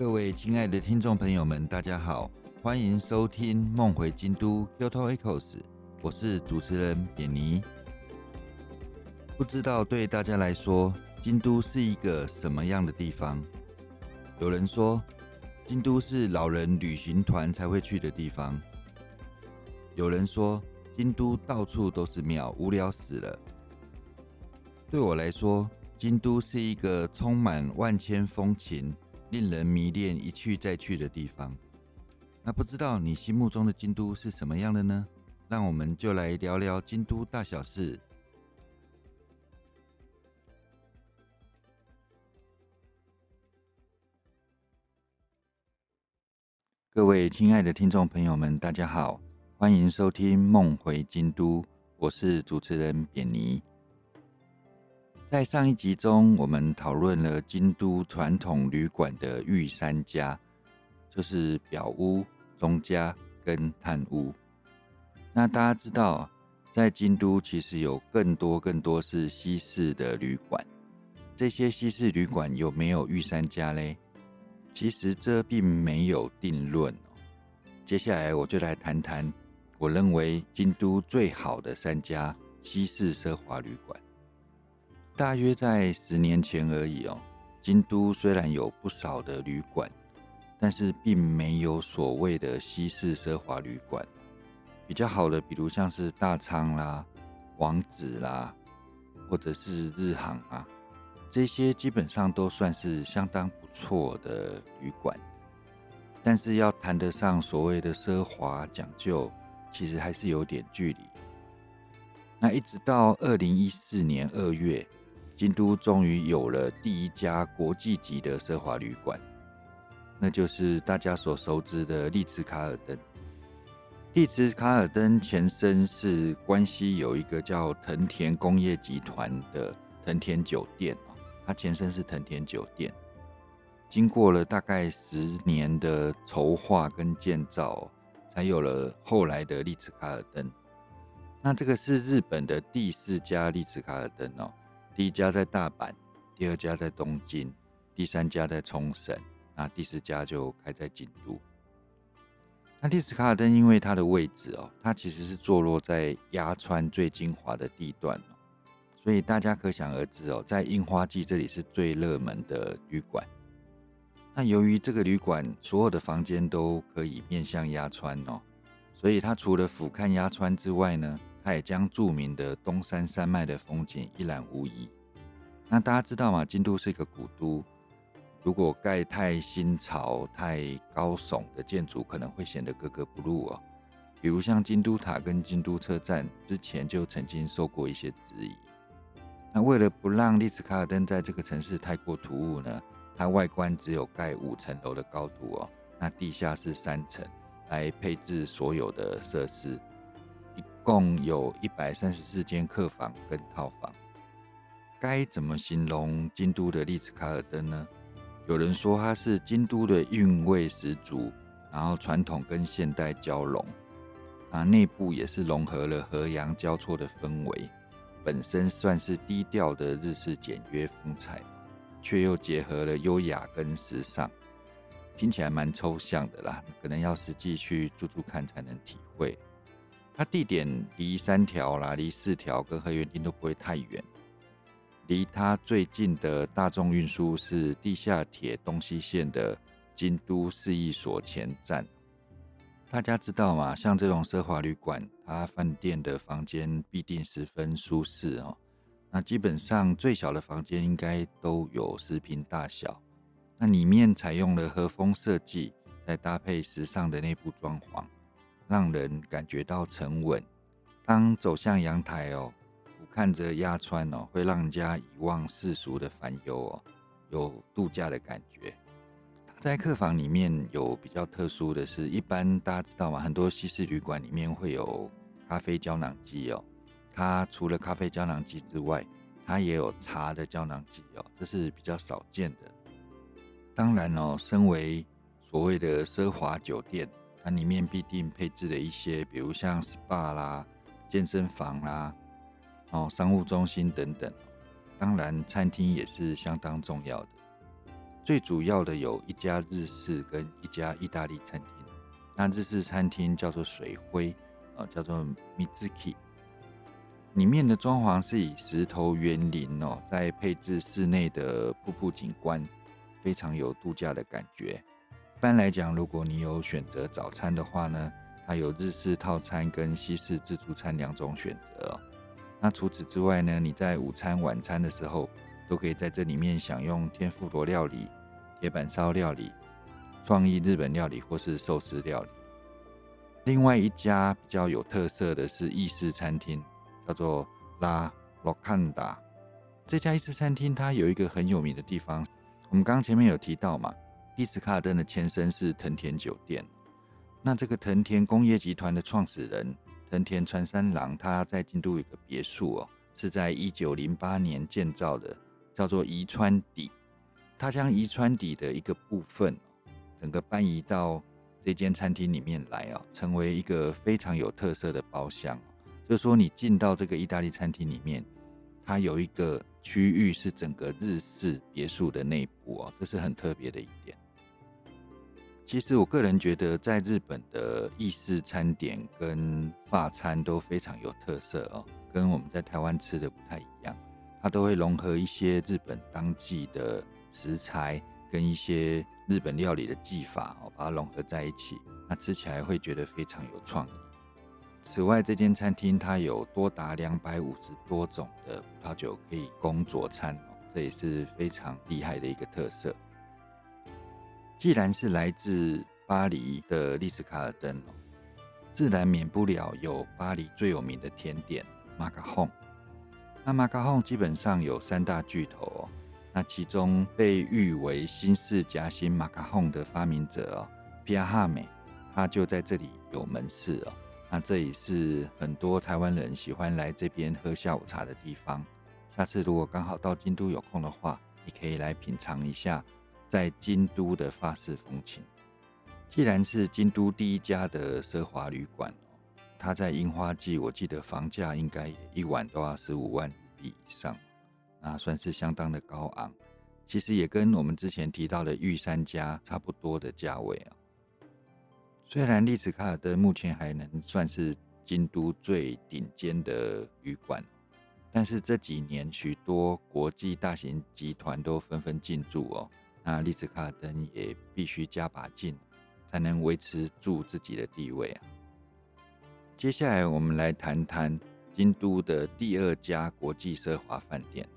各位亲爱的听众朋友们，大家好，欢迎收听《梦回京都 Kyoto Echoes》，我是主持人扁尼。不知道对大家来说，京都是一个什么样的地方？有人说，京都是老人旅行团才会去的地方；有人说，京都到处都是庙，无聊死了。对我来说，京都是一个充满万千风情。令人迷恋、一去再去的地方。那不知道你心目中的京都是什么样的呢？让我们就来聊聊京都大小事。各位亲爱的听众朋友们，大家好，欢迎收听《梦回京都》，我是主持人扁尼。在上一集中，我们讨论了京都传统旅馆的御三家，就是表屋、中家跟探屋。那大家知道，在京都其实有更多更多是西式的旅馆。这些西式旅馆有没有御三家嘞？其实这并没有定论。接下来我就来谈谈我认为京都最好的三家西式奢华旅馆。大约在十年前而已哦。京都虽然有不少的旅馆，但是并没有所谓的西式奢华旅馆。比较好的，比如像是大仓啦、王子啦，或者是日航啊，这些基本上都算是相当不错的旅馆。但是要谈得上所谓的奢华讲究，其实还是有点距离。那一直到二零一四年二月。京都终于有了第一家国际级的奢华旅馆，那就是大家所熟知的丽兹卡尔登。丽兹卡尔登前身是关西有一个叫藤田工业集团的藤田酒店它前身是藤田酒店。经过了大概十年的筹划跟建造，才有了后来的丽兹卡尔登。那这个是日本的第四家丽兹卡尔登哦。第一家在大阪，第二家在东京，第三家在冲绳，那第四家就开在京都。那丽兹卡尔登因为它的位置哦，它其实是坐落在鸭川最精华的地段哦，所以大家可想而知哦，在樱花季这里是最热门的旅馆。那由于这个旅馆所有的房间都可以面向鸭川哦，所以它除了俯瞰鸭川之外呢。也将著名的东山山脉的风景一览无遗。那大家知道吗？京都是一个古都，如果盖太新潮、太高耸的建筑，可能会显得格格不入哦。比如像京都塔跟京都车站，之前就曾经受过一些质疑。那为了不让丽兹卡尔登在这个城市太过突兀呢，它外观只有盖五层楼的高度哦，那地下是三层，来配置所有的设施。共有一百三十四间客房跟套房，该怎么形容京都的丽兹卡尔登呢？有人说它是京都的韵味十足，然后传统跟现代交融，啊，内部也是融合了和洋交错的氛围，本身算是低调的日式简约风采，却又结合了优雅跟时尚，听起来蛮抽象的啦，可能要实际去住住看才能体会。它地点离三条啦，离四条跟河原町都不会太远。离它最近的大众运输是地下铁东西线的京都市役所前站。大家知道吗？像这种奢华旅馆，它饭店的房间必定十分舒适哦。那基本上最小的房间应该都有十平大小。那里面采用了和风设计，再搭配时尚的内部装潢。让人感觉到沉稳。当走向阳台哦，俯瞰着鸭川哦，会让人家遗忘世俗的烦忧哦，有度假的感觉。在客房里面有比较特殊的是，一般大家知道吗？很多西式旅馆里面会有咖啡胶囊机哦。它除了咖啡胶囊机之外，它也有茶的胶囊机哦，这是比较少见的。当然哦，身为所谓的奢华酒店。里面必定配置了一些，比如像 SPA 啦、健身房啦、哦商务中心等等。当然，餐厅也是相当重要的。最主要的有一家日式跟一家意大利餐厅。那日式餐厅叫做水灰，啊，叫做 Mizuki。里面的装潢是以石头园林哦，在配置室内的瀑布景观，非常有度假的感觉。一般来讲，如果你有选择早餐的话呢，它有日式套餐跟西式自助餐两种选择。那除此之外呢，你在午餐、晚餐的时候，都可以在这里面享用天妇罗料理、铁板烧料理、创意日本料理或是寿司料理。另外一家比较有特色的是意式餐厅。叫做拉洛坎达这家意式餐厅，它有一个很有名的地方。我们刚刚前面有提到嘛，丽兹卡尔登的前身是藤田酒店。那这个藤田工业集团的创始人藤田川三郎，他在京都有个别墅哦，是在一九零八年建造的，叫做宜川邸。他将宜川邸的一个部分，整个搬移到这间餐厅里面来哦，成为一个非常有特色的包厢。就是说，你进到这个意大利餐厅里面，它有一个区域是整个日式别墅的内部哦，这是很特别的一点。其实我个人觉得，在日本的意式餐点跟法餐都非常有特色哦，跟我们在台湾吃的不太一样，它都会融合一些日本当季的食材跟一些日本料理的技法哦，把它融合在一起，那吃起来会觉得非常有创意。此外，这间餐厅它有多达两百五十多种的葡萄酒可以供佐餐，这也是非常厉害的一个特色。既然是来自巴黎的丽兹卡尔登，自然免不了有巴黎最有名的甜点马卡洪。那马卡洪基本上有三大巨头哦，那其中被誉为新式夹心马卡洪的发明者哦，皮亚哈美，他就在这里有门市哦。那这也是很多台湾人喜欢来这边喝下午茶的地方。下次如果刚好到京都有空的话，你可以来品尝一下在京都的法式风情。既然是京都第一家的奢华旅馆它在樱花季，我记得房价应该一晚都要十五万日币以上，那算是相当的高昂。其实也跟我们之前提到的御三家差不多的价位啊。虽然丽兹卡尔登目前还能算是京都最顶尖的旅馆，但是这几年许多国际大型集团都纷纷进驻哦，那丽兹卡尔登也必须加把劲，才能维持住自己的地位啊。接下来我们来谈谈京都的第二家国际奢华饭店，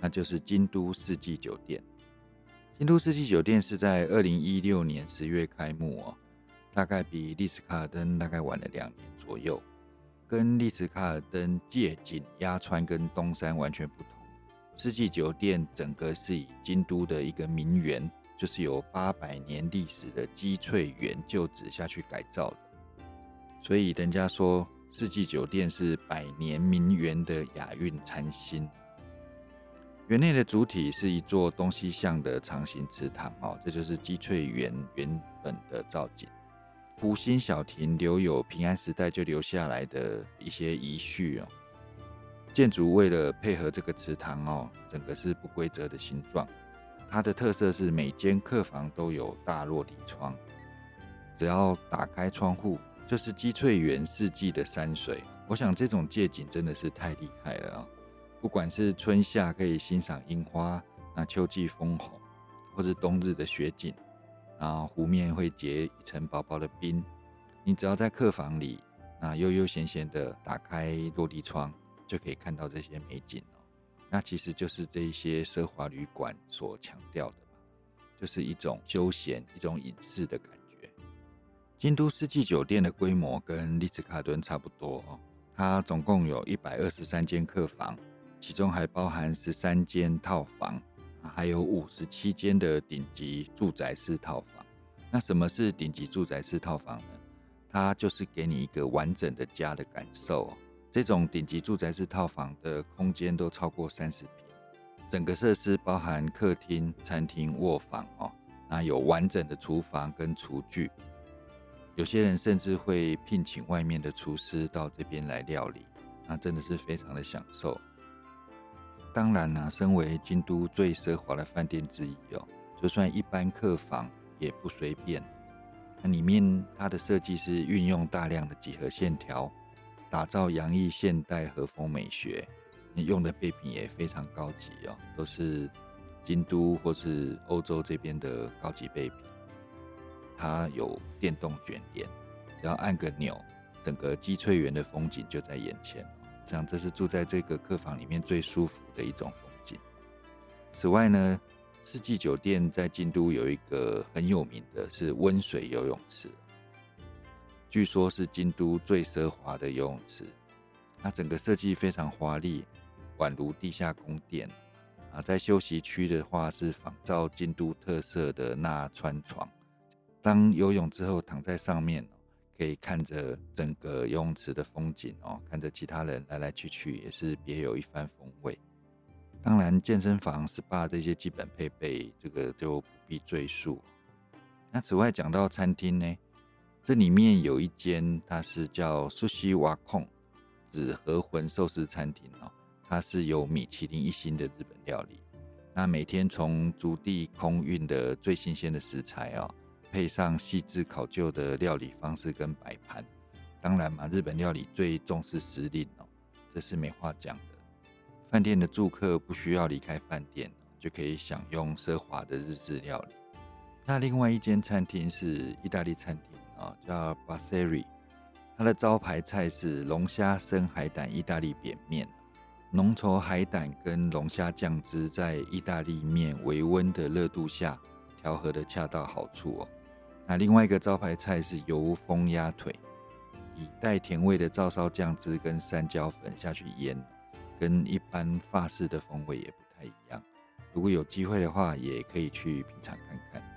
那就是京都四季酒店。京都四季酒店是在二零一六年十月开幕哦。大概比丽兹卡尔登大概晚了两年左右，跟丽兹卡尔登借景鸭川跟东山完全不同。四季酒店整个是以京都的一个名园，就是有八百年历史的积翠园旧址下去改造的，所以人家说四季酒店是百年名园的雅韵禅心。园内的主体是一座东西向的长形池塘哦，这就是积翠园原本的造景。湖心小亭留有平安时代就留下来的一些遗绪哦。建筑为了配合这个池塘哦，整个是不规则的形状。它的特色是每间客房都有大落地窗，只要打开窗户就是积翠园四季的山水。我想这种借景真的是太厉害了啊！不管是春夏可以欣赏樱花，那秋季枫红，或是冬日的雪景。然后湖面会结一层薄薄的冰，你只要在客房里，那悠悠闲闲的打开落地窗，就可以看到这些美景哦。那其实就是这一些奢华旅馆所强调的吧，就是一种休闲、一种隐士的感觉。京都四季酒店的规模跟丽兹卡顿差不多哦，它总共有一百二十三间客房，其中还包含十三间套房。还有五十七间的顶级住宅式套房。那什么是顶级住宅式套房呢？它就是给你一个完整的家的感受。这种顶级住宅式套房的空间都超过三十平，整个设施包含客厅、餐厅、卧房哦。那有完整的厨房跟厨具，有些人甚至会聘请外面的厨师到这边来料理，那真的是非常的享受。当然啦，身为京都最奢华的饭店之一哦，就算一般客房也不随便。那里面它的设计是运用大量的几何线条，打造洋溢现代和风美学。用的备品也非常高级哦，都是京都或是欧洲这边的高级备品。它有电动卷帘，只要按个钮，整个积翠园的风景就在眼前。我想这是住在这个客房里面最舒服的一种风景。此外呢，四季酒店在京都有一个很有名的是温水游泳池，据说是京都最奢华的游泳池。那整个设计非常华丽。宛如地下宫殿啊，在休息区的话是仿照京都特色的那川床。当游泳之后躺在上面，可以看着整个游泳池的风景哦，看着其他人来来去去，也是别有一番风味。当然，健身房、SPA 这些基本配备，这个就不必赘述。那此外讲到餐厅呢，这里面有一间，它是叫苏西瓦控紫河魂寿司餐厅哦。它是有米其林一星的日本料理，那每天从竹地空运的最新鲜的食材哦，配上细致考究的料理方式跟摆盘，当然嘛，日本料理最重视时令哦，这是没话讲的。饭店的住客不需要离开饭店，就可以享用奢华的日式料理。那另外一间餐厅是意大利餐厅啊，叫 b a s e r i 它的招牌菜是龙虾生海胆意大利扁面。浓稠海胆跟龙虾酱汁在意大利面微温的热度下调和的恰到好处哦。那另外一个招牌菜是油封鸭腿，以带甜味的照烧酱汁跟山椒粉下去腌，跟一般法式的风味也不太一样。如果有机会的话，也可以去品尝看看。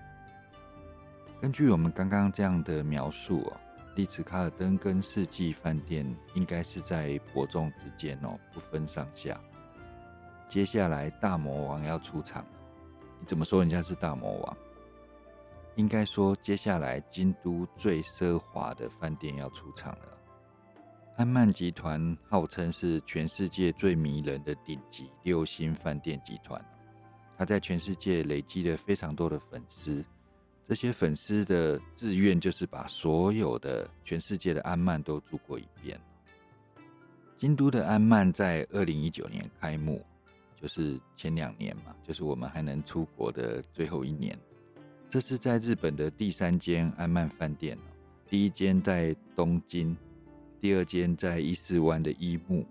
根据我们刚刚这样的描述哦。丽兹卡尔登跟世纪饭店应该是在伯仲之间哦，不分上下。接下来大魔王要出场，你怎么说人家是大魔王？应该说接下来京都最奢华的饭店要出场了。安曼集团号称是全世界最迷人的顶级六星饭店集团，它在全世界累积了非常多的粉丝。这些粉丝的志愿就是把所有的全世界的安曼都住过一遍。京都的安曼在二零一九年开幕，就是前两年嘛，就是我们还能出国的最后一年。这是在日本的第三间安曼饭店第一间在东京，第二间在伊势湾的伊木，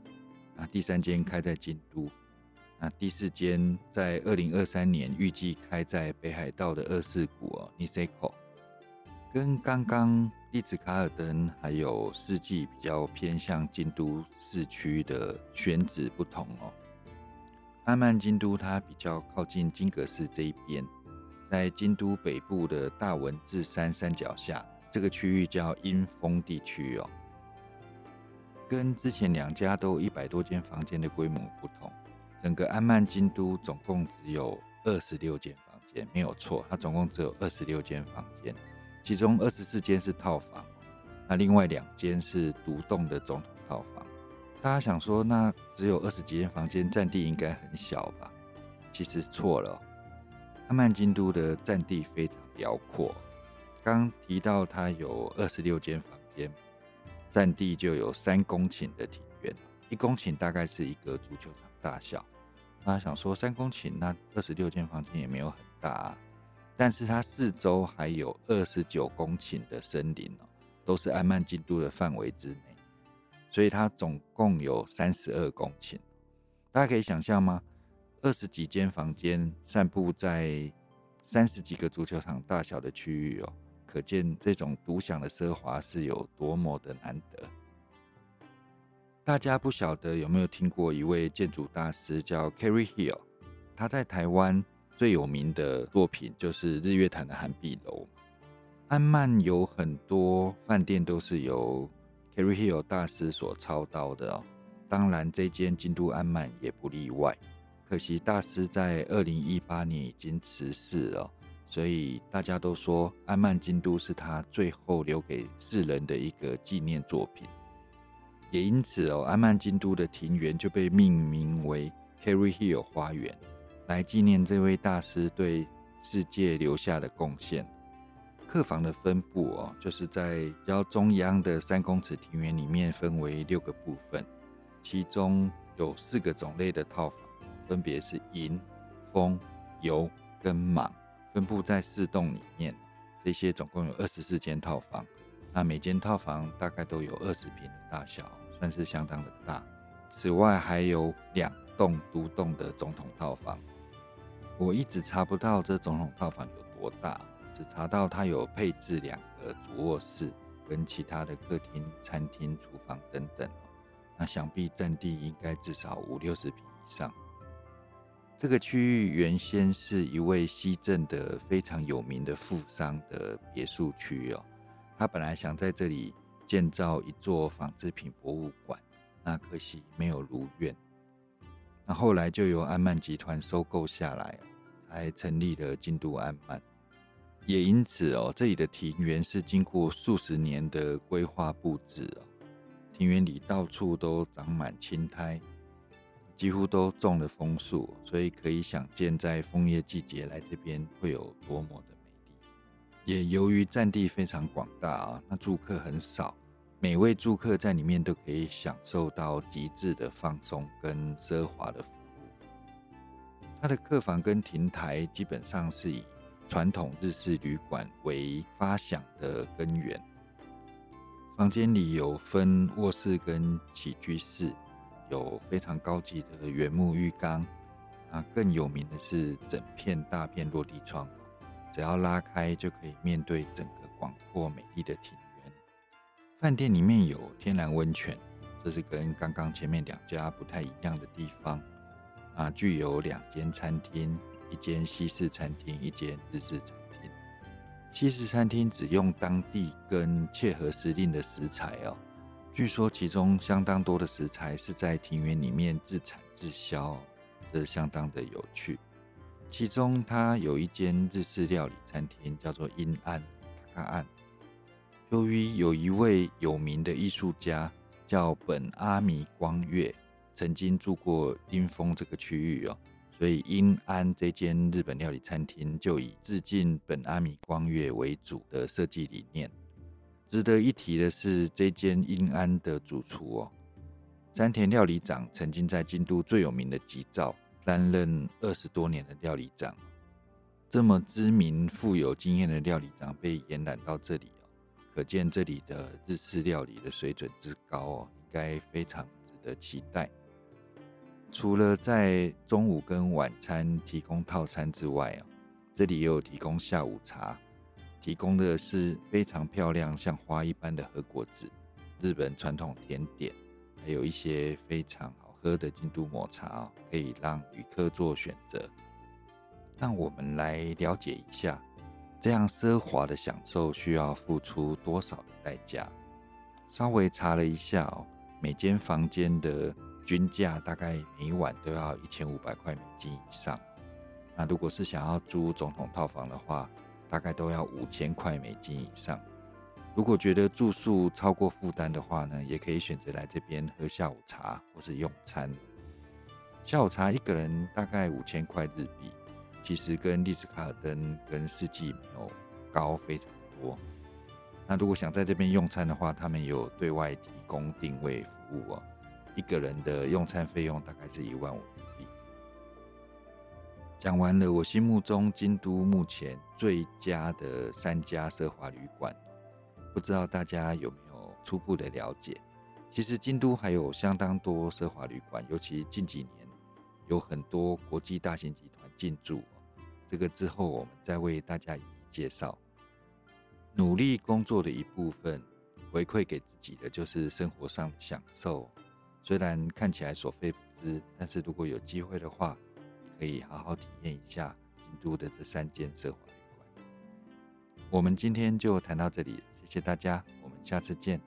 啊第三间开在京都。那第四间在二零二三年预计开在北海道的二世谷哦，Niseko，跟刚刚丽兹卡尔登还有四季比较偏向京都市区的选址不同哦。阿曼京都它比较靠近金阁寺这一边，在京都北部的大文字山山脚下，这个区域叫阴风地区哦。跟之前两家都一百多间房间的规模不同。整个安曼京都总共只有二十六间房间，没有错，它总共只有二十六间房间，其中二十四间是套房，那另外两间是独栋的总统套房。大家想说，那只有二十几间房间，占地应该很小吧？其实错了，安曼京都的占地非常辽阔。刚提到它有二十六间房间，占地就有三公顷的体，一公顷大概是一个足球场。大小，那想说三公顷，那二十六间房间也没有很大啊，但是它四周还有二十九公顷的森林哦，都是安曼京都的范围之内，所以它总共有三十二公顷。大家可以想象吗？二十几间房间散布在三十几个足球场大小的区域哦，可见这种独享的奢华是有多么的难得。大家不晓得有没有听过一位建筑大师叫 carry Hill，他在台湾最有名的作品就是日月潭的寒碧楼。安曼有很多饭店都是由 carry Hill 大师所操刀的哦，当然这间京都安曼也不例外。可惜大师在二零一八年已经辞世了，所以大家都说安曼京都是他最后留给世人的一个纪念作品。也因此哦，安曼京都的庭园就被命名为 Carry Hill 花园，来纪念这位大师对世界留下的贡献。客房的分布哦，就是在较中央的三公尺庭园里面分为六个部分，其中有四个种类的套房，分别是银、风、油跟蟒，分布在四栋里面。这些总共有二十四间套房，那每间套房大概都有二十平的大小，算是相当的大。此外还有两栋独栋的总统套房，我一直查不到这总统套房有多大。只查到它有配置两个主卧室，跟其他的客厅、餐厅、厨房等等。那想必占地应该至少五六十平以上。这个区域原先是一位西镇的非常有名的富商的别墅区哦。他本来想在这里建造一座纺织品博物馆，那可惜没有如愿。那后来就由安曼集团收购下来，才成立了京都安曼。也因此哦，这里的庭园是经过数十年的规划布置哦，庭园里到处都长满青苔，几乎都种了枫树，所以可以想见，在枫叶季节来这边会有多么的。也由于占地非常广大啊，那住客很少，每位住客在里面都可以享受到极致的放松跟奢华的服务。它的客房跟亭台基本上是以传统日式旅馆为发想的根源，房间里有分卧室跟起居室，有非常高级的原木浴缸，啊，更有名的是整片大片落地窗，只要拉开就可以面对整个广阔美丽的庭园。饭店里面有天然温泉，这是跟刚刚前面两家不太一样的地方，啊，具有两间餐厅。一间西式餐厅，一间日式餐厅。西式餐厅只用当地跟切合时令的食材哦。据说其中相当多的食材是在庭园里面自产自销，这相当的有趣。其中它有一间日式料理餐厅，叫做阴安卡卡岸。由于有一位有名的艺术家叫本阿弥光月，曾经住过阴峰这个区域哦。所以，英安这间日本料理餐厅就以致敬本阿米光月为主的设计理念。值得一提的是，这间英安的主厨哦，山田料理长曾经在京都最有名的吉兆担任二十多年的料理长。这么知名、富有经验的料理长被延揽到这里哦，可见这里的日式料理的水准之高哦，应该非常值得期待。除了在中午跟晚餐提供套餐之外哦，这里也有提供下午茶，提供的是非常漂亮像花一般的和果子、日本传统甜点，还有一些非常好喝的京都抹茶哦可以让旅客做选择。让我们来了解一下，这样奢华的享受需要付出多少的代价？稍微查了一下哦，每间房间的。均价大概每晚都要一千五百块美金以上。那如果是想要租总统套房的话，大概都要五千块美金以上。如果觉得住宿超过负担的话呢，也可以选择来这边喝下午茶或是用餐。下午茶一个人大概五千块日币，其实跟丽思卡尔登跟四季没有高非常多。那如果想在这边用餐的话，他们有对外提供定位服务哦。一个人的用餐费用大概是一万五日币。讲完了，我心目中京都目前最佳的三家奢华旅馆，不知道大家有没有初步的了解？其实京都还有相当多奢华旅馆，尤其近几年有很多国际大型集团进驻。这个之后我们再为大家一一介绍。努力工作的一部分，回馈给自己的就是生活上的享受。虽然看起来所费不赀，但是如果有机会的话，可以好好体验一下京都的这三间奢华旅馆。我们今天就谈到这里，谢谢大家，我们下次见。